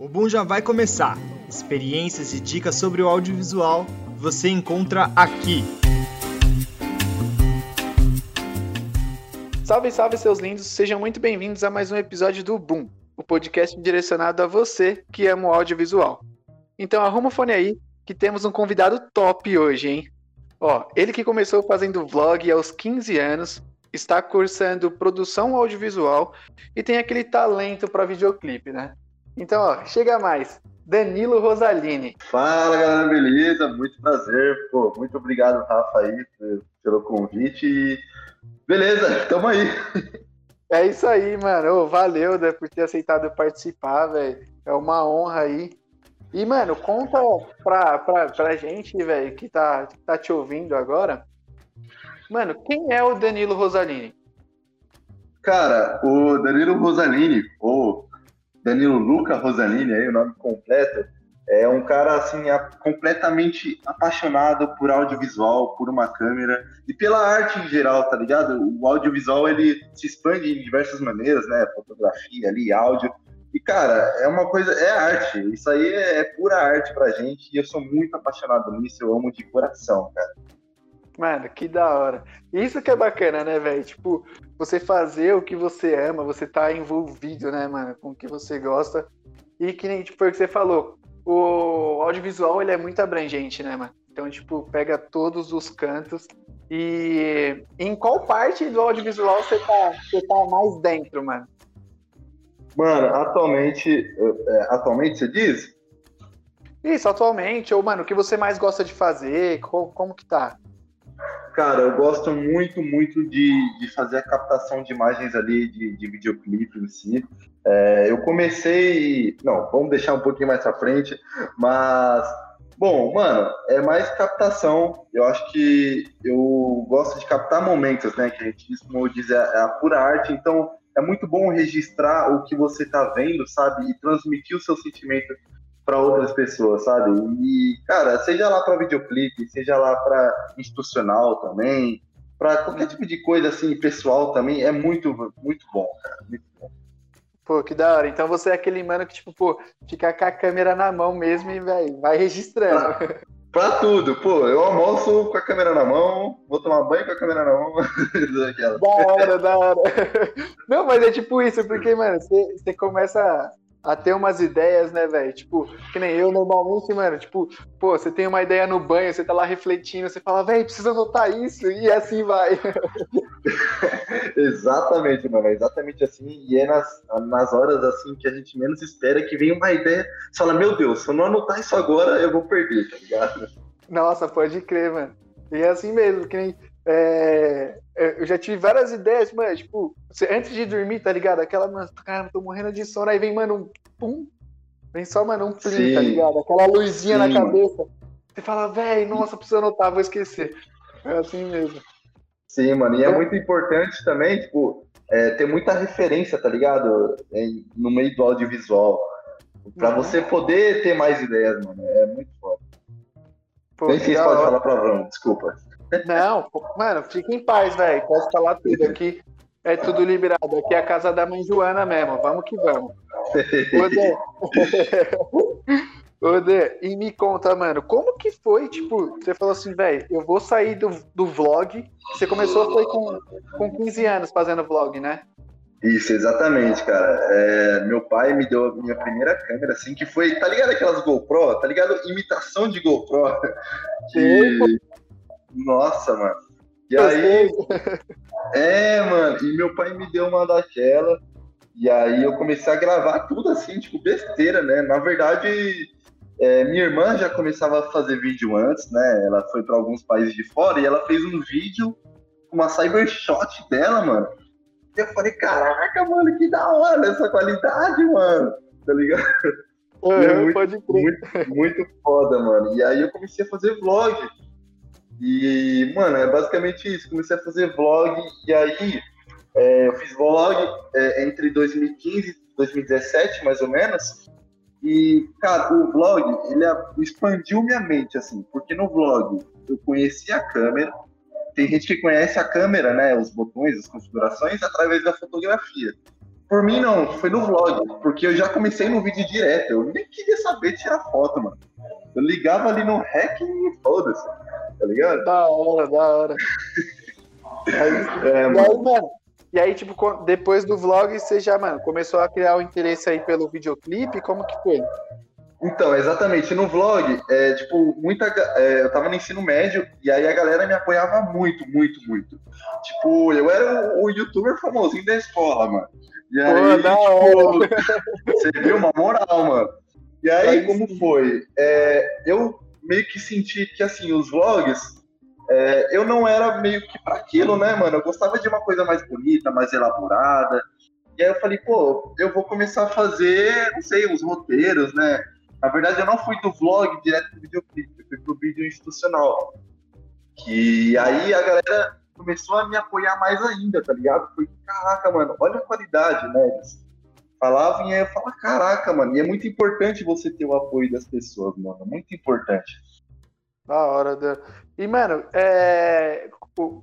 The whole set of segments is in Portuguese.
O Boom já vai começar. Experiências e dicas sobre o audiovisual você encontra aqui. Salve, salve, seus lindos! Sejam muito bem-vindos a mais um episódio do Boom, o podcast direcionado a você que ama o audiovisual. Então arruma o fone aí, que temos um convidado top hoje, hein? Ó, ele que começou fazendo vlog aos 15 anos, está cursando produção audiovisual e tem aquele talento para videoclipe, né? Então, ó, chega mais. Danilo Rosalini. Fala, galera, beleza? Muito prazer. Pô, muito obrigado, Rafa, aí, pelo convite. E... Beleza, tamo aí. É isso aí, mano. Ô, valeu né, por ter aceitado participar, velho. É uma honra aí. E, mano, conta pra, pra, pra gente, velho, que tá, que tá te ouvindo agora. Mano, quem é o Danilo Rosalini? Cara, o Danilo Rosalini, ou Danilo Luca Rosalini, aí o nome completo, é um cara assim a, completamente apaixonado por audiovisual, por uma câmera e pela arte em geral, tá ligado? O audiovisual ele se expande de diversas maneiras, né? Fotografia ali, áudio. E cara, é uma coisa, é arte. Isso aí é, é pura arte pra gente e eu sou muito apaixonado nisso, eu amo de coração, cara. Mano, que da hora. Isso que é bacana, né, velho? Tipo, você fazer o que você ama, você tá envolvido, né, mano, com o que você gosta. E que nem, tipo, foi o que você falou, o audiovisual, ele é muito abrangente, né, mano? Então, tipo, pega todos os cantos. E em qual parte do audiovisual você tá, você tá mais dentro, mano? Mano, atualmente, é, atualmente você diz? Isso, atualmente. Ou, mano, o que você mais gosta de fazer? Como, como que tá? Cara, eu gosto muito, muito de, de fazer a captação de imagens ali de, de videoclipe em si. É, eu comecei. Não, vamos deixar um pouquinho mais pra frente, mas. Bom, mano, é mais captação. Eu acho que eu gosto de captar momentos, né? Que a gente, como diz, é a pura arte. Então, é muito bom registrar o que você tá vendo, sabe? E transmitir o seu sentimento para outras pessoas, sabe? E, cara, seja lá para videoclipe, seja lá para institucional também, para qualquer tipo de coisa assim, pessoal também, é muito, muito bom, cara. Muito bom. Pô, que da hora. Então você é aquele mano que, tipo, pô, fica com a câmera na mão mesmo e, velho, vai registrando. Pra, pra, tudo, pô, eu almoço com a câmera na mão, vou tomar banho com a câmera na mão. da hora, da hora. Não, mas é tipo isso, porque, mano, você, você começa a ter umas ideias, né, velho? Tipo, que nem eu normalmente, mano, tipo, pô, você tem uma ideia no banho, você tá lá refletindo, você fala, velho, precisa anotar isso, e assim vai. exatamente, mano, é exatamente assim, e é nas, nas horas, assim, que a gente menos espera que vem uma ideia, você fala, meu Deus, se eu não anotar isso agora, eu vou perder, tá ligado? Nossa, pode crer, mano. E é assim mesmo, que nem é, é, eu já tive várias ideias, mano, tipo, antes de dormir, tá ligado? Aquela, mano, caramba, tô morrendo de sono, aí vem, mano, um pum, vem só, mano, um plim, tá Sim. tá ligado? Aquela luzinha Sim. na cabeça. Você fala, velho, nossa, preciso anotar, vou esquecer. É assim mesmo. Sim, mano, e é muito importante também, tipo, é, ter muita referência, tá ligado? no meio do audiovisual. Pra uhum. você poder ter mais ideias, mano. É muito foda. Pô, Nem sei se pode falar palavrão, desculpa. Não, mano, fica em paz, velho. Posso falar tudo aqui. É tudo liberado. Aqui é a casa da mãe Joana mesmo. Vamos que vamos. Ô, Dê, e me conta, mano, como que foi, tipo, você falou assim, velho, eu vou sair do, do vlog. Você começou, foi com, com 15 anos fazendo vlog, né? Isso, exatamente, cara. É, meu pai me deu a minha primeira câmera, assim, que foi, tá ligado aquelas GoPro? Tá ligado? Imitação de GoPro. Que, nossa, mano. E aí. É, mano. E meu pai me deu uma daquela. E aí eu comecei a gravar tudo assim, tipo, besteira, né? Na verdade, é, minha irmã já começava a fazer vídeo antes, né? Ela foi para alguns países de fora e ela fez um vídeo com uma cybershot dela, mano. E eu falei, caraca, mano, que da hora essa qualidade, mano. Tá ligado? É, é muito, pode crer. Muito, muito foda, mano. E aí eu comecei a fazer vlog. E, mano, é basicamente isso. Comecei a fazer vlog e aí é, eu fiz vlog é, entre 2015 e 2017, mais ou menos. E, cara, o vlog, ele expandiu minha mente, assim, porque no vlog eu conheci a câmera. Tem gente que conhece a câmera, né, os botões, as configurações, através da fotografia. Por mim, não, foi no vlog, porque eu já comecei no vídeo direto. Eu nem queria saber tirar foto, mano. Eu ligava ali no REC e foda-se, tá ligado? Da hora, da hora. Aí, é, e mano. aí, mano, e aí, tipo, depois do vlog, você já, mano, começou a criar o interesse aí pelo videoclipe? Como que foi? Então, exatamente. No vlog, é, tipo, muita. É, eu tava no ensino médio e aí a galera me apoiava muito, muito, muito. Tipo, eu era o, o youtuber famosinho da escola, mano. E aí, Pô, tipo, você viu uma moral, mano. E aí, como foi? É, eu meio que senti que, assim, os vlogs, é, eu não era meio que para aquilo, né, mano? Eu gostava de uma coisa mais bonita, mais elaborada. E aí eu falei, pô, eu vou começar a fazer, não sei, os roteiros, né? Na verdade, eu não fui do vlog direto pro videoclipe, eu fui pro vídeo institucional. Que aí a galera começou a me apoiar mais ainda, tá ligado? Foi, caraca, mano, olha a qualidade, né? Falavam e aí eu caraca, mano, e é muito importante você ter o apoio das pessoas, mano, muito importante. Da hora, Dan. E, mano, é...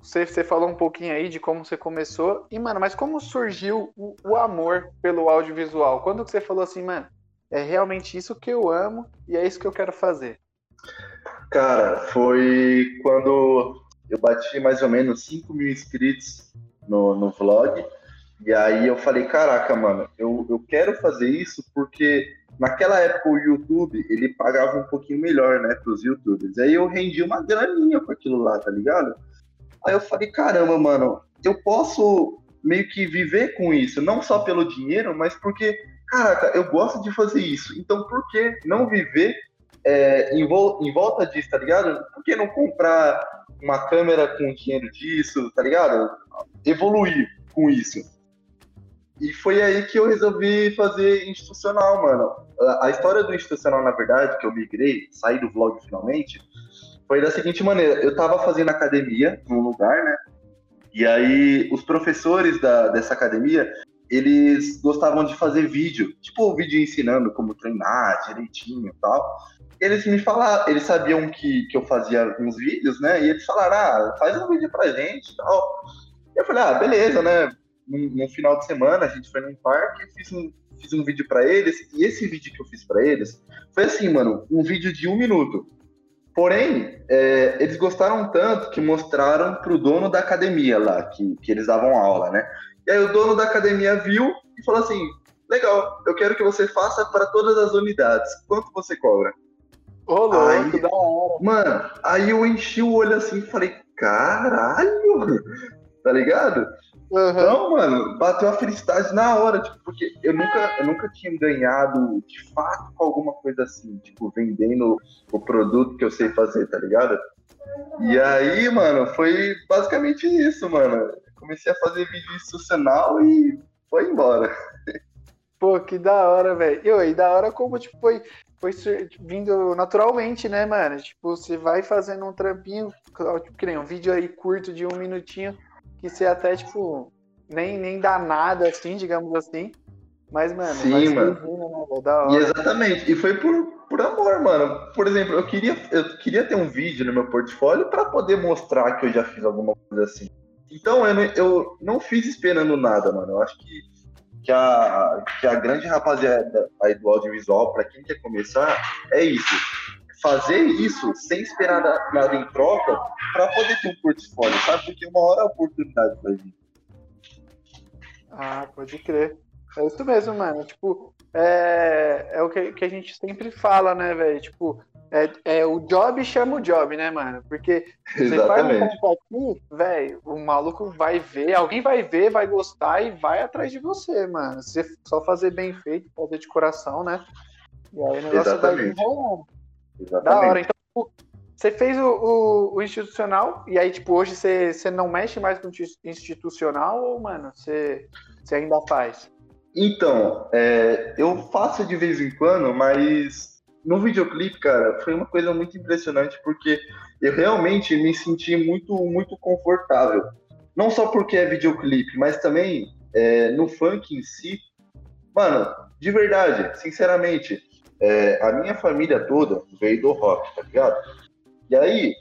você, você falou um pouquinho aí de como você começou, e, mano, mas como surgiu o, o amor pelo audiovisual? Quando que você falou assim, mano, é realmente isso que eu amo e é isso que eu quero fazer? Cara, foi quando eu bati mais ou menos 5 mil inscritos no, no vlog. E aí eu falei, caraca, mano, eu, eu quero fazer isso porque naquela época o YouTube, ele pagava um pouquinho melhor, né, pros youtubers. Aí eu rendi uma graninha com aquilo lá, tá ligado? Aí eu falei, caramba, mano, eu posso meio que viver com isso, não só pelo dinheiro, mas porque caraca, eu gosto de fazer isso, então por que não viver é, em, vol em, volta disso, tá ligado? Por que não comprar uma câmera com dinheiro disso, tá ligado? Evoluir com isso. E foi aí que eu resolvi fazer institucional, mano. A história do institucional, na verdade, que eu migrei, saí do vlog finalmente, foi da seguinte maneira: eu tava fazendo academia num lugar, né? E aí os professores da, dessa academia, eles gostavam de fazer vídeo, tipo o vídeo ensinando como treinar direitinho e tal. Eles me falaram, eles sabiam que, que eu fazia alguns vídeos, né? E eles falaram, ah, faz um vídeo pra gente e tal. Eu falei, ah, beleza, né? No, no, final de semana a gente foi num parque e fiz um, fiz um vídeo para eles. E esse vídeo que eu fiz para eles foi assim, mano, um vídeo de um minuto. Porém, é, eles gostaram tanto que mostraram pro dono da academia lá, que, que eles davam aula, né? E aí o dono da academia viu e falou assim: legal, eu quero que você faça para todas as unidades. Quanto você cobra? Ô, louco, aí, da hora. Mano, aí eu enchi o olho assim e falei, caralho, tá ligado? Uhum. Então, mano, bateu a felicidade na hora, tipo, porque eu nunca, eu nunca tinha ganhado de fato com alguma coisa assim, tipo, vendendo o produto que eu sei fazer, tá ligado? E aí, mano, foi basicamente isso, mano comecei a fazer vídeo institucional e foi embora. Pô, que da hora, velho. E da hora como, tipo, foi, foi vindo naturalmente, né, mano? Tipo, você vai fazendo um trampinho, tipo, que nem um vídeo aí curto de um minutinho, que você até, tipo, nem, nem dá nada, assim, digamos assim. Mas, mano, Sim, mano. né, da hora. E exatamente. E foi por, por amor, mano. Por exemplo, eu queria, eu queria ter um vídeo no meu portfólio para poder mostrar que eu já fiz alguma coisa assim. Então, eu não, eu não fiz esperando nada, mano. Eu acho que, que, a, que a grande rapaziada aí do audiovisual, para quem quer começar, é isso. Fazer isso sem esperar nada em troca para poder ter um portfólio, sabe? Porque uma hora a oportunidade vai vir. Ah, pode crer. É isso mesmo, mano. Tipo, é, é o que, que a gente sempre fala, né, velho? Tipo, é, é, o job chama o job, né, mano? Porque você faz um trampo aqui, velho, o maluco vai ver, alguém vai ver, vai gostar e vai atrás de você, mano. Você só fazer bem feito, fazer de coração, né? E aí o negócio Exatamente. vai enrolando. Da hora. Então, tipo, você fez o, o, o, institucional e aí, tipo, hoje você, você não mexe mais com o institucional ou, mano, você, você ainda faz? Então, é, eu faço de vez em quando, mas no videoclipe, cara, foi uma coisa muito impressionante porque eu realmente me senti muito, muito confortável. Não só porque é videoclipe, mas também é, no funk em si. Mano, de verdade, sinceramente, é, a minha família toda veio do rock, tá ligado? E aí,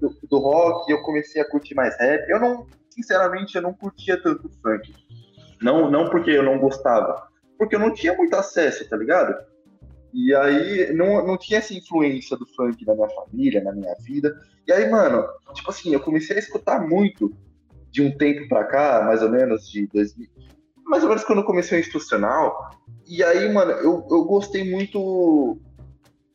do, do, rock, eu comecei a curtir mais rap. Eu não, sinceramente, eu não curtia tanto funk. Não, não porque eu não gostava, porque eu não tinha muito acesso, tá ligado? E aí não, não tinha essa influência do funk na minha família, na minha vida. E aí, mano, tipo assim, eu comecei a escutar muito de um tempo pra cá, mais ou menos, de 2000. Mais ou menos quando comecei o institucional. E aí, mano, eu, eu gostei muito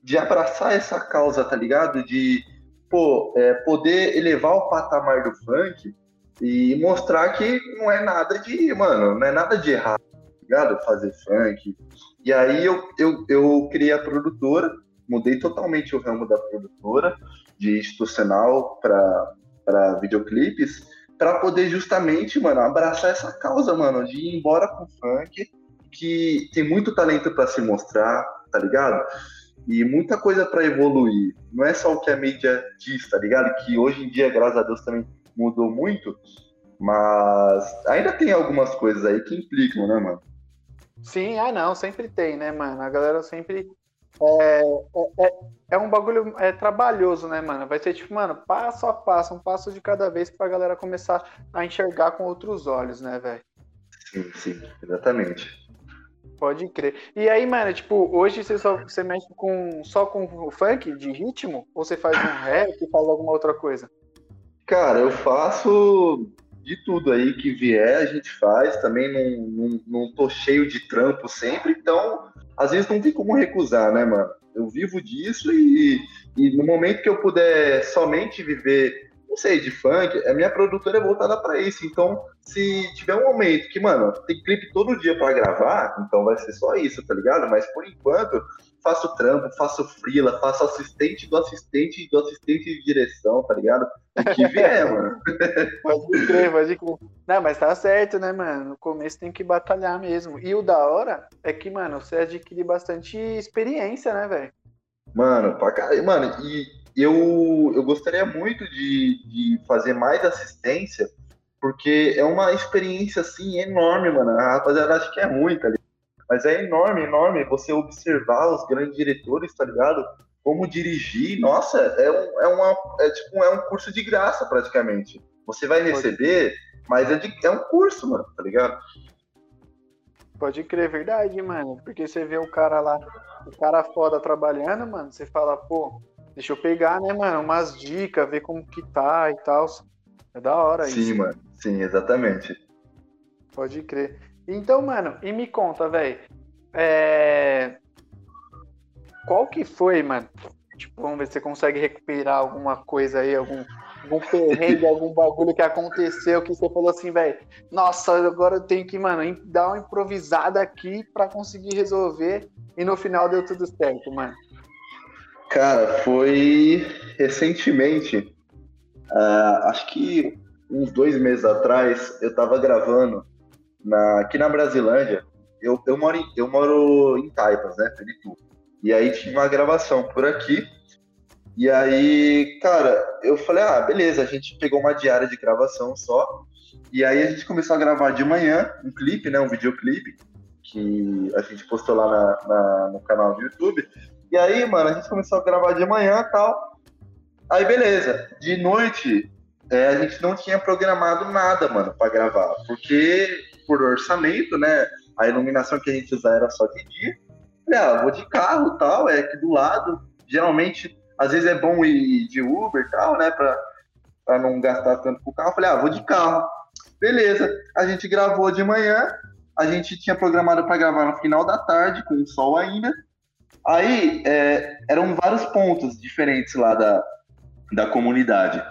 de abraçar essa causa, tá ligado? De pô, é, poder elevar o patamar do funk e mostrar que não é nada de, mano, não é nada de errado, tá ligado? Fazer funk. E aí eu, eu, eu criei a produtora, mudei totalmente o ramo da produtora, de institucional para videoclipes, para poder justamente, mano, abraçar essa causa, mano, de ir embora com o funk, que tem muito talento para se mostrar, tá ligado? E muita coisa para evoluir. Não é só o que a mídia diz, tá ligado? Que hoje em dia, graças a Deus, também mudou muito, mas ainda tem algumas coisas aí que implicam, né, mano? Sim, ah não, sempre tem, né, mano? A galera sempre. É, é, é, é um bagulho é, trabalhoso, né, mano? Vai ser tipo, mano, passo a passo, um passo de cada vez pra galera começar a enxergar com outros olhos, né, velho? Sim, sim, exatamente. Pode crer. E aí, mano, tipo, hoje você, só, você mexe com, só com funk de ritmo? Ou você faz um rap, faz alguma outra coisa? Cara, eu faço de tudo aí que vier, a gente faz. Também não, não, não tô cheio de trampo sempre, então às vezes não tem como recusar, né, mano? Eu vivo disso e, e no momento que eu puder somente viver não sei, de funk, a minha produtora é voltada para isso. Então, se tiver um momento que, mano, tem clipe todo dia para gravar, então vai ser só isso, tá ligado? Mas por enquanto, faço trampo, faço frila, faço assistente do assistente do assistente de direção, tá ligado? O que vier, mano. Pode crer, pode crer. Não, mas tá certo, né, mano? No começo tem que batalhar mesmo. E o da hora é que, mano, você adquire bastante experiência, né, velho? Mano, pra caralho. Mano, e eu, eu gostaria muito de, de fazer mais assistência, porque é uma experiência, assim, enorme, mano. A rapaziada acha que é ruim, tá ligado? Mas é enorme, enorme você observar os grandes diretores, tá ligado? Como dirigir, nossa, é, um, é, uma, é, tipo, é um curso de graça, praticamente. Você vai receber, mas é, de, é um curso, mano, tá ligado? Pode crer, verdade, mano. Porque você vê o cara lá, o cara foda trabalhando, mano, você fala, pô, Deixa eu pegar, né, mano, umas dicas, ver como que tá e tal. É da hora Sim, isso. Sim, mano. Sim, exatamente. Pode crer. Então, mano, e me conta, velho. É... Qual que foi, mano? Tipo, vamos ver se você consegue recuperar alguma coisa aí, algum, algum perrengue, algum bagulho que aconteceu que você falou assim, velho. Nossa, agora eu tenho que, mano, dar uma improvisada aqui para conseguir resolver. E no final deu tudo certo, mano. Cara, foi recentemente, uh, acho que uns dois meses atrás, eu tava gravando na, aqui na Brasilândia. Eu, eu, moro em, eu moro em Taipas, né, Felipe? E aí tinha uma gravação por aqui. E aí, cara, eu falei, ah, beleza, a gente pegou uma diária de gravação só. E aí a gente começou a gravar de manhã um clipe, né, um videoclipe, que a gente postou lá na, na, no canal do YouTube. E aí, mano, a gente começou a gravar de manhã e tal. Aí, beleza. De noite, é, a gente não tinha programado nada, mano, para gravar. Porque, por orçamento, né? A iluminação que a gente usava era só de dia. Falei, ah, vou de carro tal, é aqui do lado. Geralmente, às vezes é bom ir de Uber e tal, né? Pra, pra não gastar tanto com o carro. Falei, ah, vou de carro. Beleza. A gente gravou de manhã. A gente tinha programado para gravar no final da tarde, com o sol ainda. Aí é, eram vários pontos diferentes lá da, da comunidade.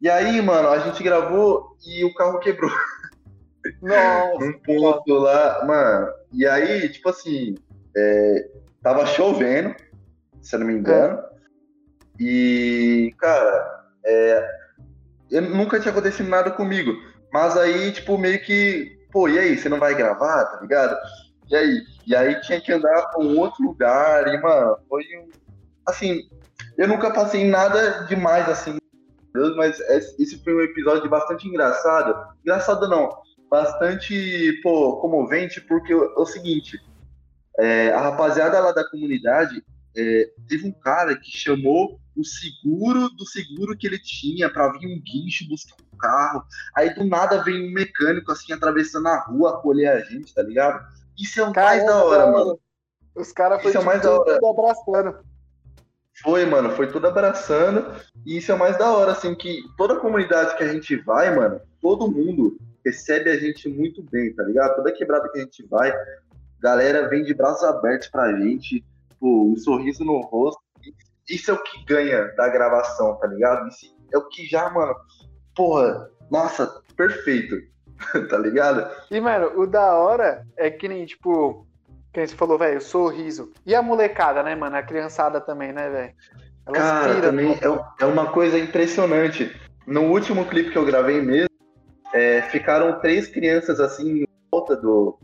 E aí, mano, a gente gravou e o carro quebrou. Nossa! um ponto lá, mano. E aí, tipo assim, é, tava chovendo, se eu não me engano. É. E, cara, é, eu nunca tinha acontecido nada comigo. Mas aí, tipo, meio que, pô, e aí, você não vai gravar, tá ligado? E aí? E aí tinha que andar para um outro lugar, e, mano, foi um. Assim, eu nunca passei nada demais assim, mas esse foi um episódio bastante engraçado. Engraçado não, bastante, pô, comovente, porque é o seguinte: é, a rapaziada lá da comunidade, é, teve um cara que chamou o seguro do seguro que ele tinha para vir um guincho buscar um carro. Aí do nada vem um mecânico assim atravessando a rua acolher a gente, tá ligado? Isso é o mais da hora, mano. Os caras foram Isso é tipo, mais da hora. tudo abraçando. Foi, mano, foi tudo abraçando. E isso é o mais da hora, assim, que toda comunidade que a gente vai, mano, todo mundo recebe a gente muito bem, tá ligado? Toda quebrada que a gente vai, galera vem de braços abertos pra gente, pô, um sorriso no rosto. Isso é o que ganha da gravação, tá ligado? Isso é o que já, mano, porra, nossa, perfeito, tá ligado? E, mano, o da hora é que nem, tipo, quem você falou, velho, sorriso. E a molecada, né, mano? A criançada também, né, velho? Cara, piram, também é, é uma coisa impressionante. No último clipe que eu gravei mesmo, é, ficaram três crianças assim em volta do,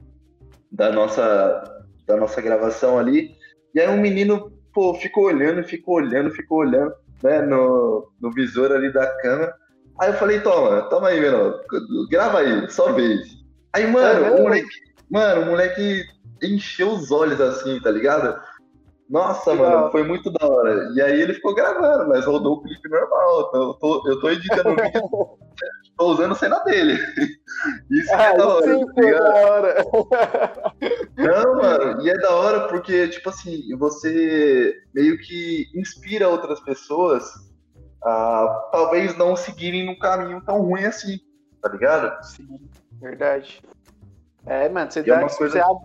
da, nossa, da nossa gravação ali. E aí um menino, pô, ficou olhando, ficou olhando, ficou olhando, né, no, no visor ali da câmera. Aí eu falei, toma, toma aí, menor, grava aí, só vez. Aí, mano, É o moleque, mano, o moleque encheu os olhos assim, tá ligado? Nossa, Que mano, foi muito da hora. E aí ele ficou gravando, mas rodou o clipe normal. Eu tô, eu tô editando o vídeo, tô usando cena dele. Isso que Ah, é da hora, sim, tá pô, ligado? da hora. Não, mano, e é da hora porque, tipo assim, você meio que inspira outras pessoas talvez não seguirem num caminho tão ruim assim, tá ligado? Sim, verdade. É, mano, você, é dá, uma coisa- você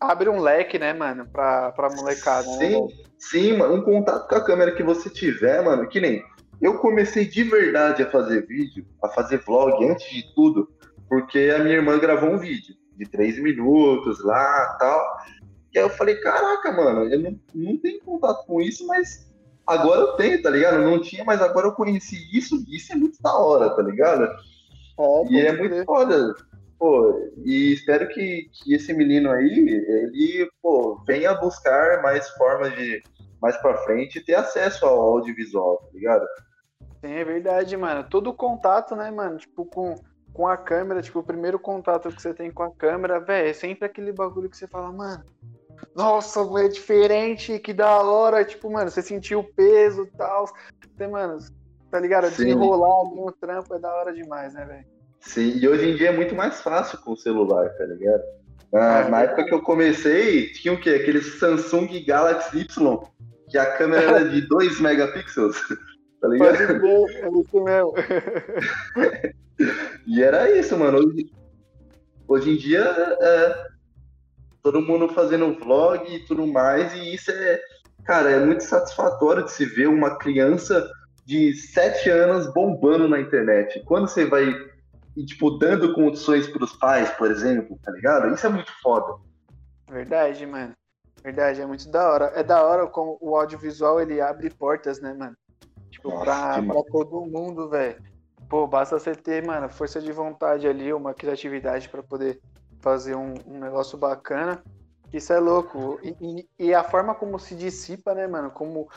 abre, um leque, né, mano, pra, pra molecada, né? Sim, velho? sim, mano, um contato com a câmera que você tiver, mano, que nem eu comecei de verdade a fazer vídeo, a fazer vlog antes de tudo, porque a minha irmã gravou um vídeo de três minutos lá tal. E aí eu falei, caraca, mano, eu não, não tenho contato com isso, mas agora eu tenho, tá ligado? Não tinha, mas agora eu conheci isso, isso é muito da hora, tá ligado? É, E é muito foda. Pô, e espero que, que esse menino aí, ele, pô, venha buscar mais formas de, mais pra frente, ter acesso ao audiovisual, tá ligado? Sim, é verdade, mano. Todo contato, né, mano? Tipo, com, com a câmera, tipo, o primeiro contato que você tem com a câmera, velho, é sempre aquele bagulho que você fala, mano. Nossa, é diferente, que da hora. Tipo, mano, você sentiu o peso e tal. Você, mano, tá ligado? Desenrolar ali no trampo é da hora demais, né, velho? Sim, e hoje em dia é muito mais fácil com o celular, tá ligado? Na, É, na época que eu comecei, tinha o quê? Aquele Samsung Galaxy Y, que a câmera era de 2 megapixels, tá ligado? Pode ver, é isso mesmo. E era isso, mano. Hoje, hoje em dia, é, todo mundo fazendo vlog e tudo mais, e isso é, cara, é muito satisfatório de se ver uma criança de 7 anos bombando na internet. Quando você vai, tipo, dando condições pros pais, por exemplo, tá ligado? Isso é muito foda. Verdade, mano. Verdade, é muito da hora. É da hora como o audiovisual ele abre portas, né, mano? Tipo, Nossa, pra, pra todo mundo, velho. Pô, basta você ter, mano, força de vontade ali, uma criatividade pra poder fazer um, um negócio bacana. Isso é louco. E, e- e a forma como se dissipa, né, mano? Como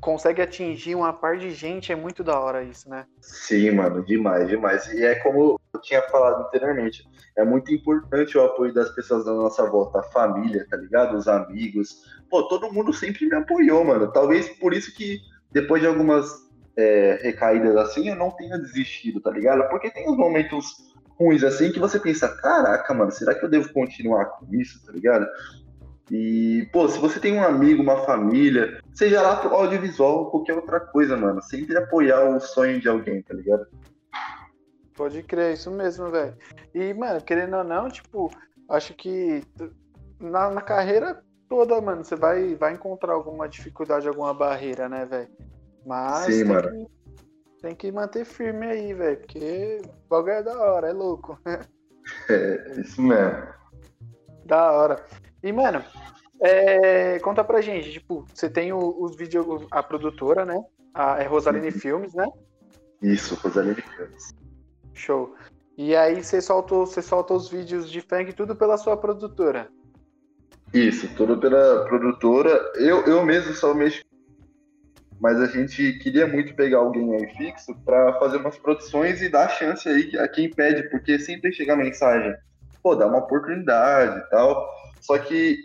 consegue atingir uma par de gente, é muito da hora isso, né? Sim, mano, demais, demais. E é como eu tinha falado anteriormente, é muito importante o apoio das pessoas da nossa volta, a família, tá ligado? Os amigos. Pô, todo mundo sempre me apoiou, mano. Talvez por isso que depois de algumas é, recaídas assim, eu não tenha desistido, tá ligado? Porque tem uns momentos ruins assim que você pensa, caraca, mano, será que eu devo continuar com isso, tá ligado? E, pô, se você tem um amigo, uma família, seja lá pro audiovisual ou qualquer outra coisa, mano, sempre apoiar o sonho de alguém, tá ligado? Pode crer, isso mesmo, velho. E, mano, querendo ou não, tipo, acho que na, na carreira toda, mano, você vai, vai encontrar alguma dificuldade, alguma barreira, né, velho? Mas Sim, tem, mano. Que, tem que manter firme aí, velho, porque o bagulho é da hora, é louco. É, isso mesmo. da hora. E, mano, é, conta pra gente, tipo, você tem os vídeos, a produtora, né? A, é Rosaline Uhum. Filmes, né? Isso, Rosaline Campos. Show. E aí você soltou, você solta os vídeos de funk tudo pela sua produtora. Isso, tudo pela produtora. Eu, eu mesmo só mexo. Mas a gente queria muito pegar alguém aí fixo pra fazer umas produções e dar chance aí a quem pede, porque sempre chega a mensagem, pô, dá uma oportunidade e tal. Só que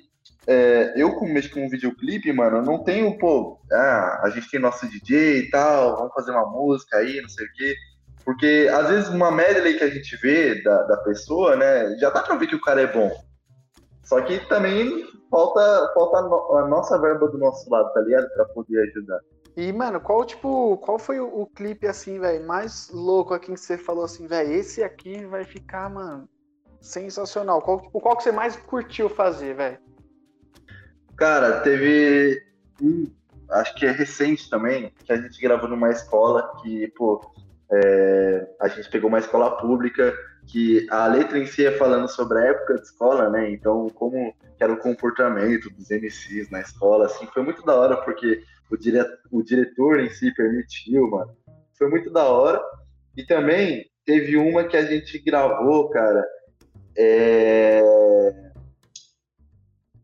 é, eu como mexo com um videoclipe, mano, não tenho, pô, ah, a gente tem nosso DJ e tal, vamos fazer uma música aí, não sei o quê. Porque às vezes uma medley que a gente vê da, da pessoa, né, já dá pra ver que o cara é bom. Só que também falta, falta a, nossa verba do nosso lado, tá ligado? Pra poder ajudar. E, mano, qual, tipo, qual foi o, o clipe, assim, velho, mais louco aqui que você falou assim, velho, esse aqui vai ficar, mano, sensacional. Qual, tipo, qual que você mais curtiu fazer, velho? Cara, teve um, acho que é recente também, que a gente gravou numa escola que, pô, é, a gente pegou uma escola pública que a letra em si é falando sobre a época de escola, né? Então, como era o comportamento dos MCs na escola, assim, foi muito da hora, porque o, dire... o diretor em si permitiu, mano. Foi muito da hora. E também teve uma que a gente gravou, cara, é...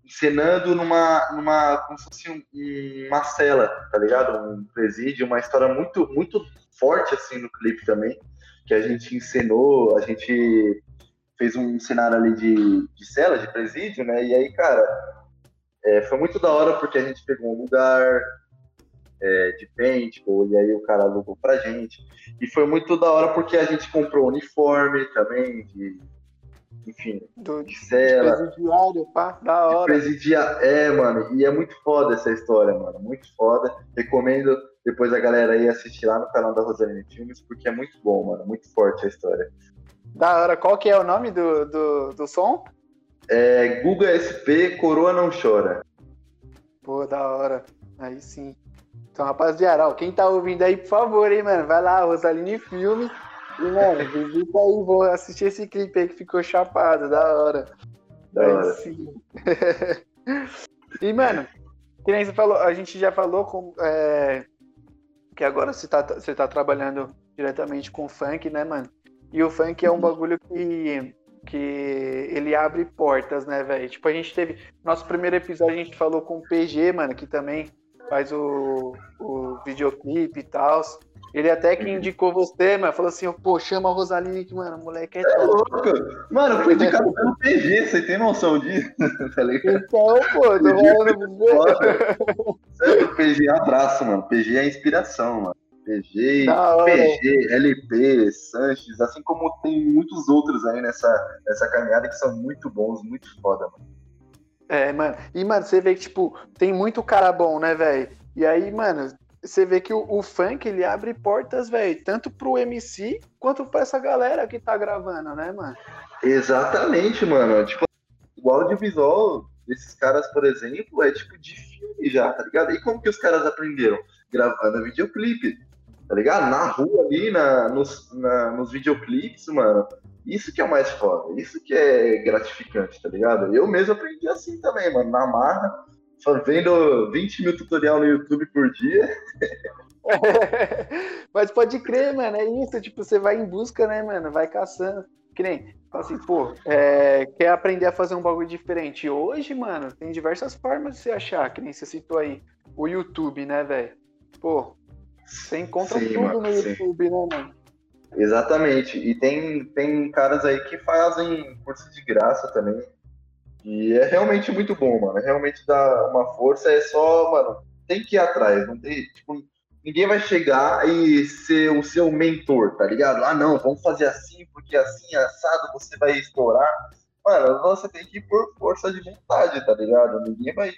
encenando numa, numa, como se fosse uma cela, tá ligado? Um presídio, uma história muito, muito forte, assim, no clipe também que a gente encenou, a gente fez um cenário ali de, de cela, de presídio, né? E aí, cara, é, foi muito da hora porque a gente pegou um lugar é, de paintball e aí o cara alugou pra gente. E foi muito da hora porque a gente comprou uniforme também, de, enfim, Do, de cela. Presidiário, pá, da hora. Presidia... É, mano, e é muito foda essa história, mano, muito foda. Recomendo depois a galera aí assistir lá no canal da Rosaline Filmes, porque é muito bom, mano. Muito forte a história. Da hora. Qual que é o nome do, do, do som? É Guga SP Coroa Não Chora. Pô, da hora. Aí sim. Então, rapaziada, ó, quem tá ouvindo aí, por favor, hein, mano, vai lá, Rosaline Filmes. E, mano, visita aí, vou assistir esse clipe aí que ficou chapado, da hora. Da hora. sim. e, mano, que nem você falou, a gente já falou com, é, que agora você tá, você tá trabalhando diretamente com funk, né, mano? E o funk é um uhum. bagulho que, que ele abre portas, né, velho? Tipo, a gente teve. Nosso primeiro episódio a gente falou com o PG, mano, que também faz o, o videoclipe e tal. Ele até que indicou você, mano, falou assim, pô, chama a Rosaline que, mano, o moleque é, é louco. Mano, foi indicado pelo PG, você tem noção disso, tá ligado? Então, pô, tô falando Sério, PG é abraço, mano. PG é inspiração, mano. PG, PG, LP, Sanches, assim como tem muitos outros aí nessa, nessa caminhada que são muito bons, muito foda, mano. É, mano. E, mano, você vê que, tipo, tem muito cara bom, né, velho? E aí, mano, você vê que o, o funk ele abre portas, velho, tanto pro MC quanto pra essa galera que tá gravando, né, mano? Exatamente, mano. Tipo, o audiovisual desses caras, por exemplo, é tipo de filme já, tá ligado? E como que os caras aprenderam? Gravando videoclipe, tá ligado? Na rua ali, na, nos, na, nos videoclipes, mano. Isso que é o mais foda, isso que é gratificante, tá ligado? Eu mesmo aprendi assim também, mano, na marra vendo 20 mil tutorial no YouTube por dia. Mas pode crer, mano, é isso. Tipo, você vai em busca, né, mano? Vai caçando. Que nem, assim, pô, é, quer aprender a fazer um bagulho diferente. Hoje, mano, tem diversas formas de você achar, que nem você citou aí. O YouTube, né, velho? Pô, você encontra sim, tudo mano, no YouTube, sim. né, mano? Exatamente. E tem, tem caras aí que fazem curso de graça também. E é realmente muito bom, mano. Realmente dá uma força. É só, mano, tem que ir atrás. Não tem, tipo, ninguém vai chegar e ser o seu mentor, tá ligado? Ah, não, vamos fazer assim, porque assim, assado, você vai estourar. Mano, você tem que ir por força de vontade, tá ligado? Ninguém vai.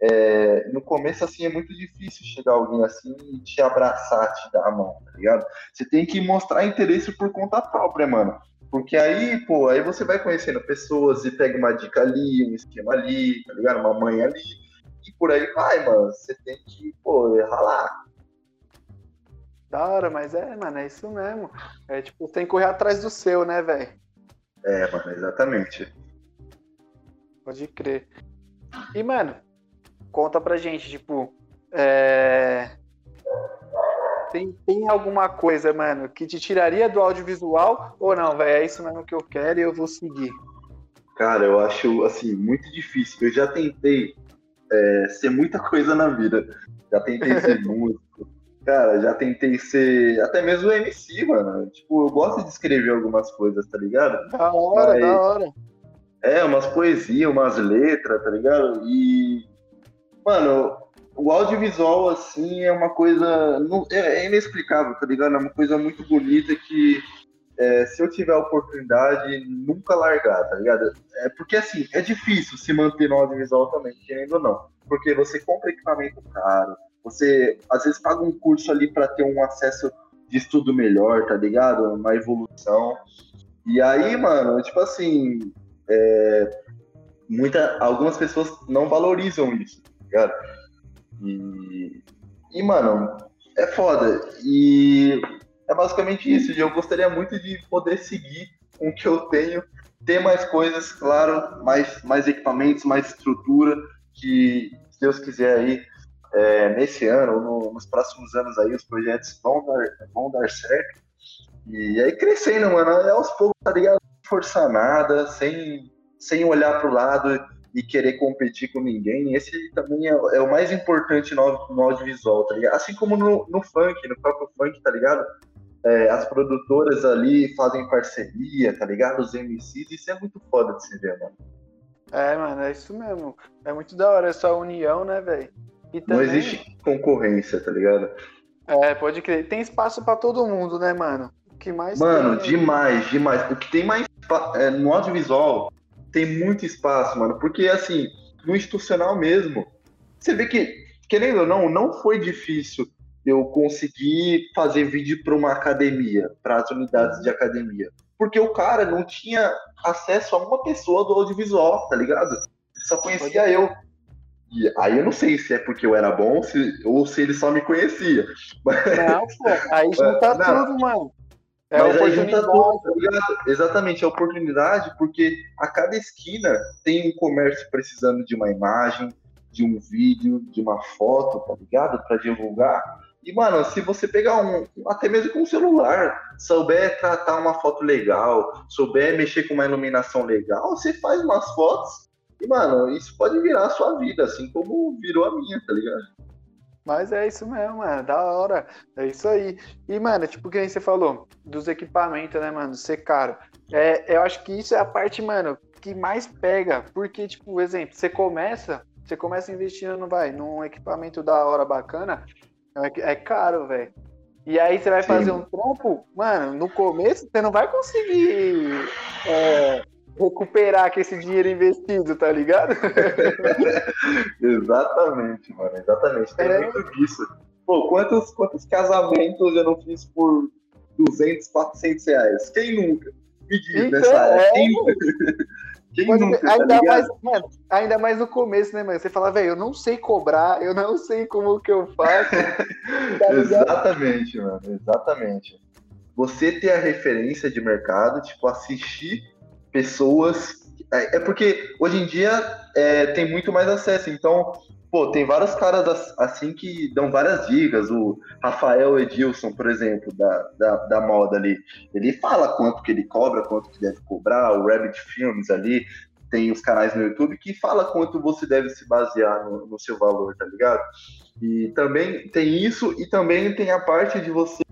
É, no começo, assim, é muito difícil chegar alguém assim e te abraçar, te dar a mão, tá ligado? Você tem que mostrar interesse por conta própria, mano. Porque aí, pô, aí você vai conhecendo pessoas e pega uma dica ali, um esquema ali, tá ligado? Uma mãe ali. E por aí vai, mano. Você tem que, pô, ralar. Da hora, mas é, mano, é isso mesmo. É tipo, tem que correr atrás do seu, né, velho? É, mano, exatamente. Pode crer. E, mano, conta pra gente, tipo, é tem, tem alguma coisa, mano, que te tiraria do audiovisual ou não, velho? É isso mesmo que eu quero e eu vou seguir. Cara, eu acho, assim, muito difícil. Eu já tentei é, ser muita coisa na vida. Já tentei ser músico. Cara, já tentei ser até mesmo MC, mano. Tipo, eu gosto de escrever algumas coisas, tá ligado? Da hora, Mas, da hora. É, umas poesias, umas letras, tá ligado? E. Mano, o audiovisual, assim, é uma coisa. Não, é, é, inexplicável, tá ligado? É uma coisa muito bonita que. É, se eu tiver a oportunidade, nunca largar, tá ligado? É porque assim, é difícil se manter no audiovisual também, querendo ou não. Porque você compra equipamento caro, você às vezes paga um curso ali para ter um acesso de estudo melhor, tá ligado? Uma evolução. E aí, mano, tipo assim, é, muita, algumas pessoas não valorizam isso, ligado? E, e, mano, é foda. E é basicamente isso. Eu gostaria muito de poder seguir com o que eu tenho, ter mais coisas, claro, mais, mais equipamentos, mais estrutura, que se Deus quiser aí, é, nesse ano, no, nos próximos anos aí, os projetos vão dar, vão dar certo. E aí crescendo, mano, é aos poucos, tá ligado? Forçar nada, sem, sem olhar pro lado e querer competir com ninguém. Esse também é, é o mais importante no, no, audiovisual, tá ligado? Assim como no, no funk, no próprio funk, tá ligado? É, as produtoras ali fazem parceria, tá ligado? Os MCs, isso é muito foda de se ver, mano. É, mano, é isso mesmo. É muito da hora essa união, né, velho? Também... Não existe concorrência, tá ligado? É, pode crer. Tem espaço para todo mundo, né, mano? O que mais Mano, tem... demais, demais. O que tem mais é, no audiovisual tem muito espaço, mano. Porque, assim, no institucional mesmo, você vê que, querendo ou não, não foi difícil eu conseguir fazer vídeo para uma academia, para as unidades de academia. Porque o cara não tinha acesso a uma pessoa do audiovisual, tá ligado? Só conhecia eu. E aí eu não sei se é porque eu era bom se, ou se ele só me conhecia. Não, pô, aí junta não, tudo, mano. É mas tudo, tá Exatamente, é oportunidade, porque a cada esquina tem um comércio precisando de uma imagem, de um vídeo, de uma foto, tá ligado? Para divulgar. E, mano, se você pegar um, até mesmo com um celular, souber tratar uma foto legal, souber mexer com uma iluminação legal, você faz umas fotos e, mano, isso pode virar a sua vida, assim como virou a minha, tá ligado? Mas é isso mesmo, mano. Da hora. É isso aí. E, mano, tipo, que você falou, dos equipamentos, né, mano? Ser caro. É, eu acho que isso é a parte, mano, que mais pega. Porque, tipo, exemplo, você começa, você começa investindo, vai, num equipamento da hora bacana, é, é caro, velho. E aí você vai Sim. fazer um trampo, mano, no começo você não vai conseguir é, recuperar com esse dinheiro investido, tá ligado? exatamente, mano, exatamente. Tem é... muito disso. Pô, quantos, quantos casamentos eu não fiz por 200, 400 reais? Quem nunca? Me diz então, nessa área. É... Quem... Quem nunca, tá ainda, tá mais, mano, ainda mais no começo, né, mano? Você fala, velho, eu não sei cobrar, eu não sei como que eu faço. tá exatamente, mano, exatamente. Você ter a referência de mercado, tipo, assistir pessoas. É, é porque hoje em dia é, tem muito mais acesso. Então, pô, tem vários caras assim que dão várias dicas. O Rafael Edilson, por exemplo, da, da, da, moda ali, ele fala quanto que ele cobra, quanto que deve cobrar. O Rabbit Films ali, tem os canais no YouTube que fala quanto você deve se basear no, no seu valor, tá ligado? E também tem isso, e também tem a parte de você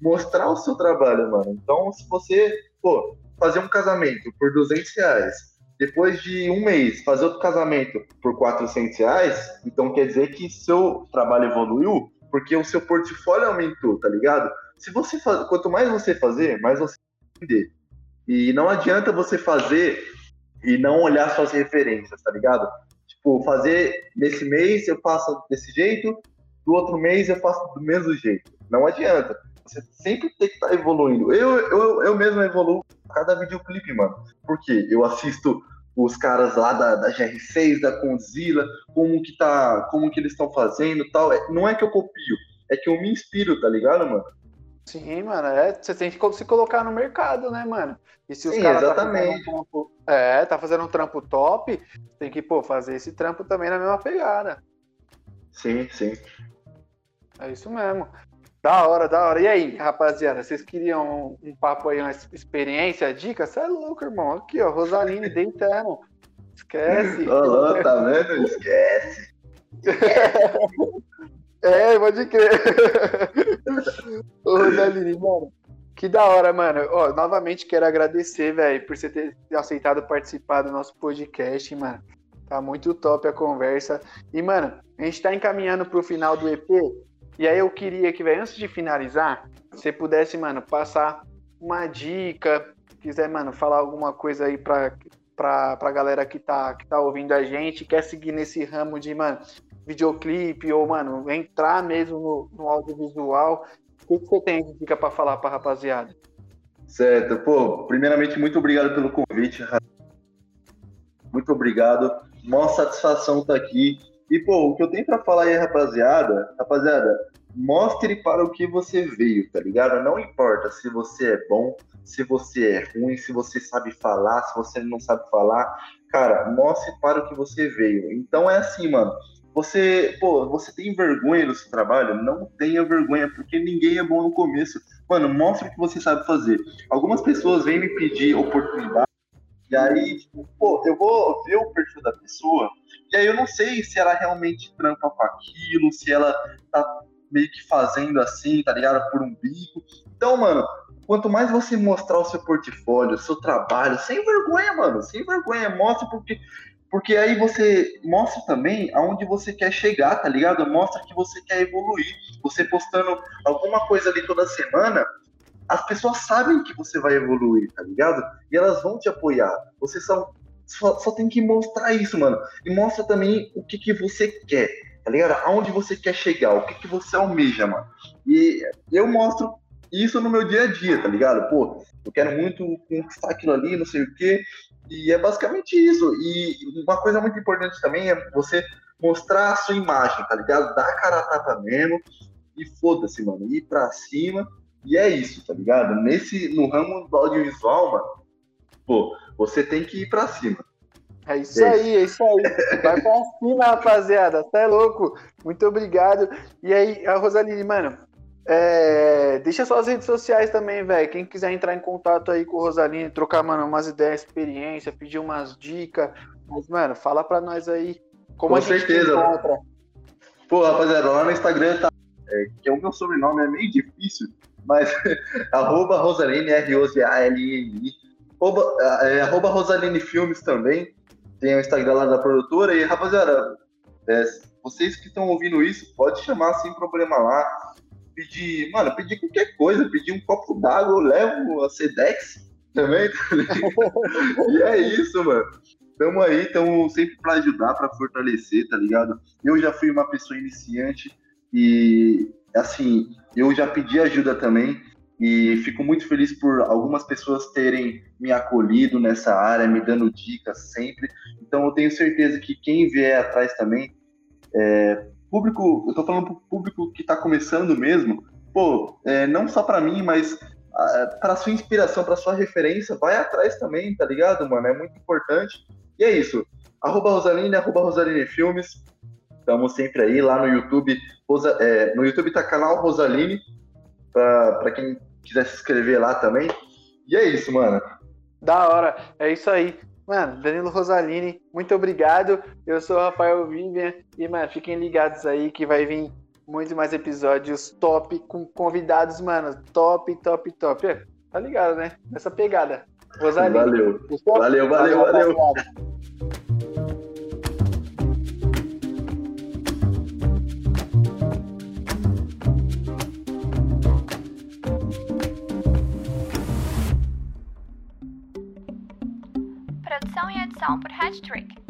mostrar o seu trabalho, mano. Então, se você, pô, fazer um casamento por 200 reais, depois de um mês fazer outro casamento por 400 reais, então quer dizer que seu trabalho evoluiu porque o seu portfólio aumentou, tá ligado? Se você faz, quanto mais você fazer, mais você vender. E não adianta você fazer e não olhar suas referências, tá ligado? Tipo, fazer nesse mês eu faço desse jeito, do outro mês eu faço do mesmo jeito. Não adianta. Você sempre tem que estar tá evoluindo. Eu, eu, eu mesmo evoluo cada videoclipe, mano. Porque eu assisto os caras lá da, da GR6, da Conzilla, como que tá, como que eles estão fazendo tal. É, não é que eu copio, é que eu me inspiro, tá ligado, mano? Sim, mano, é, você tem que se colocar no mercado, né, mano? E se os caras exatamente. Tá um trampo, é, tá fazendo um trampo top, tem que, pô, fazer esse trampo também na mesma pegada. Sim, sim. É isso mesmo. Da hora, da hora. E aí, rapaziada, vocês queriam um, papo aí, uma experiência, dica? Você é louco, irmão. Aqui, ó, Rosaline deitando. Esquece. Ô, tá vendo? Esquece. é, pode crer. Ô, Rosaline, mano, Que da hora, mano. Ó, novamente quero agradecer, velho, por você ter aceitado participar do nosso podcast, mano. Tá muito top a conversa. E, mano, a gente tá encaminhando pro final do EP. E aí eu queria que, antes de finalizar, você pudesse, mano, passar uma dica, quiser, mano, falar alguma coisa aí pra, pra, pra galera que tá, que tá ouvindo a gente, quer seguir nesse ramo de, mano, videoclipe ou, mano, entrar mesmo no, no audiovisual, o que você tem de dica pra falar pra rapaziada? Certo. Pô, primeiramente, muito obrigado pelo convite. Muito obrigado. Mó satisfação estar tá aqui. E, pô, o que eu tenho para falar aí, rapaziada, rapaziada, mostre para o que você veio, tá ligado? Não importa se você é bom, se você é ruim, se você sabe falar, se você não sabe falar. Cara, mostre para o que você veio. Então é assim, mano. Você, pô, você tem vergonha do seu trabalho? Não tenha vergonha, porque ninguém é bom no começo. Mano, mostre o que você sabe fazer. Algumas pessoas vêm me pedir oportunidade, e aí, tipo, pô, eu vou ver o perfil da pessoa, e aí eu não sei se ela realmente trampa com aquilo, se ela tá meio que fazendo assim, tá ligado? Por um bico. Então, mano, quanto mais você mostrar o seu portfólio, o seu trabalho, sem vergonha, mano, sem vergonha, mostra porque porque aí você mostra também aonde você quer chegar, tá ligado? Mostra que você quer evoluir. Você postando alguma coisa ali toda semana, as pessoas sabem que você vai evoluir, tá ligado? E elas vão te apoiar. Você só, só, só tem que mostrar isso, mano. E mostra também o que, que você quer, tá ligado? Aonde você quer chegar, o que, que você almeja, mano. E eu mostro isso no meu dia a dia, tá ligado? Pô, eu quero muito conquistar aquilo ali, não sei o quê. E é basicamente isso. E uma coisa muito importante também é você mostrar a sua imagem, tá ligado? Dar cara a tapa mesmo. E foda-se, mano. Ir pra cima. E é isso, tá ligado? Nesse, no ramo do audiovisual, mano, pô, você tem que ir pra cima. É isso é aí, é isso aí. Vai pra cima, rapaziada. Tá louco. Muito obrigado. E aí, a Rosaline, mano, é, deixa suas redes sociais também, velho. Quem quiser entrar em contato aí com o Rosaline, trocar, mano, umas ideias, experiência, pedir umas dicas. Mas, mano, fala pra nós aí como com a gente certeza. encontra. Pô, rapaziada, lá no Instagram tá. É, que é o meu sobrenome, é meio difícil, mas arroba Rosaline, R-O-Z-A-L-I-N-I. Arroba, é, arroba Rosaline Filmes também. Tem o Instagram lá da produtora. E, rapaziada, é, vocês que estão ouvindo isso, pode chamar sem problema lá pedir, mano, pedir qualquer coisa, pedir um copo d'água, eu levo a Sedex também, tá e é isso, mano. Tamo aí, tamo sempre para ajudar, para fortalecer, tá ligado? Eu já fui uma pessoa iniciante e, assim, eu já pedi ajuda também e fico muito feliz por algumas pessoas terem me acolhido nessa área, me dando dicas sempre. Então eu tenho certeza que quem vier atrás também é, público, eu tô falando pro público que tá começando mesmo, pô, é, não só para mim, mas para sua inspiração, para sua referência, vai atrás também, tá ligado, mano? É muito importante. E é isso. Arroba Rosaline, arroba Rosaline Filmes. Estamos sempre aí lá no YouTube. Rosa, é, no YouTube tá canal Rosaline, para quem quiser se inscrever lá também. E é isso, mano. Da hora. É isso aí. Mano, Danilo Rosalini, muito obrigado. Eu sou o Rafael Vivian e, mano, fiquem ligados aí que vai vir muito mais episódios top com convidados, mano, top, top, top. É, tá ligado, né? Essa pegada. Rosalini. Valeu. Valeu, valeu, valeu. valeu. sound but hatch trick.